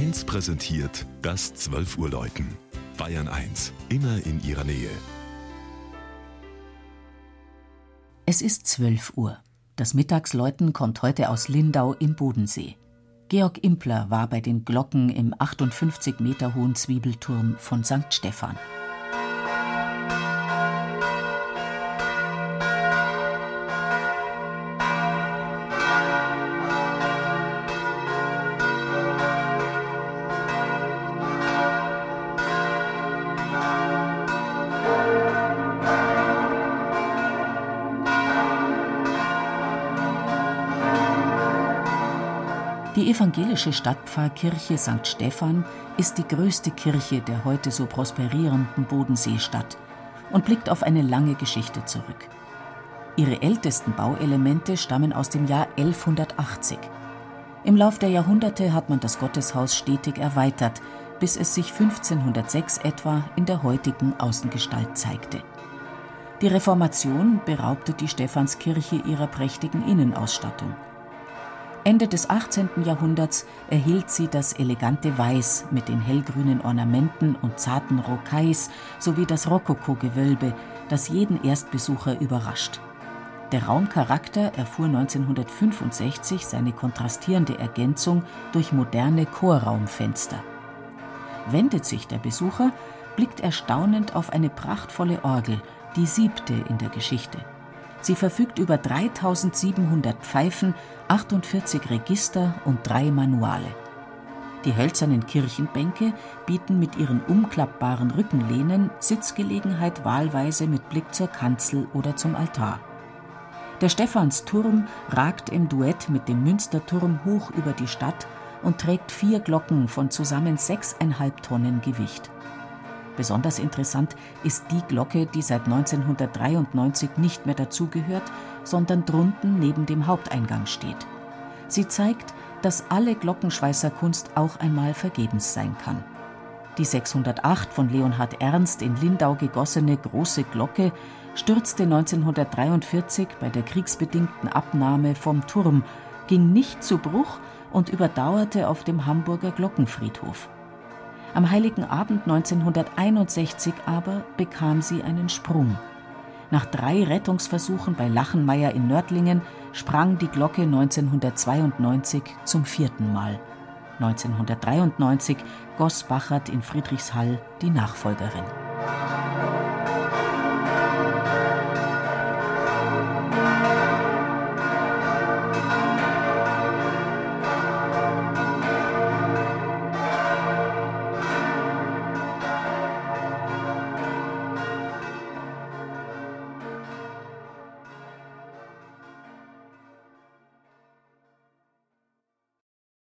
1 präsentiert das 12 Uhr Läuten. Bayern 1, immer in ihrer Nähe. Es ist 12 Uhr. Das Mittagsläuten kommt heute aus Lindau im Bodensee. Georg Impler war bei den Glocken im 58 Meter hohen Zwiebelturm von St. Stephan. Die evangelische Stadtpfarrkirche St. Stephan ist die größte Kirche der heute so prosperierenden Bodenseestadt und blickt auf eine lange Geschichte zurück. Ihre ältesten Bauelemente stammen aus dem Jahr 1180. Im Lauf der Jahrhunderte hat man das Gotteshaus stetig erweitert, bis es sich 1506 etwa in der heutigen Außengestalt zeigte. Die Reformation beraubte die Stephanskirche ihrer prächtigen Innenausstattung. Ende des 18. Jahrhunderts erhielt sie das elegante Weiß mit den hellgrünen Ornamenten und zarten Rocailles sowie das Rokokogewölbe, das jeden Erstbesucher überrascht. Der Raumcharakter erfuhr 1965 seine kontrastierende Ergänzung durch moderne Chorraumfenster. Wendet sich der Besucher, blickt er staunend auf eine prachtvolle Orgel, die siebte in der Geschichte. Sie verfügt über 3700 Pfeifen, 48 Register und drei Manuale. Die hölzernen Kirchenbänke bieten mit ihren umklappbaren Rückenlehnen Sitzgelegenheit wahlweise mit Blick zur Kanzel oder zum Altar. Der Stephansturm ragt im Duett mit dem Münsterturm hoch über die Stadt und trägt vier Glocken von zusammen sechseinhalb Tonnen Gewicht. Besonders interessant ist die Glocke, die seit 1993 nicht mehr dazugehört, sondern drunten neben dem Haupteingang steht. Sie zeigt, dass alle Glockenschweißerkunst auch einmal vergebens sein kann. Die 608 von Leonhard Ernst in Lindau gegossene große Glocke stürzte 1943 bei der kriegsbedingten Abnahme vom Turm, ging nicht zu Bruch und überdauerte auf dem Hamburger Glockenfriedhof. Am heiligen Abend 1961 aber bekam sie einen Sprung. Nach drei Rettungsversuchen bei Lachenmeier in Nördlingen sprang die Glocke 1992 zum vierten Mal. 1993 goss Bachert in Friedrichshall die Nachfolgerin.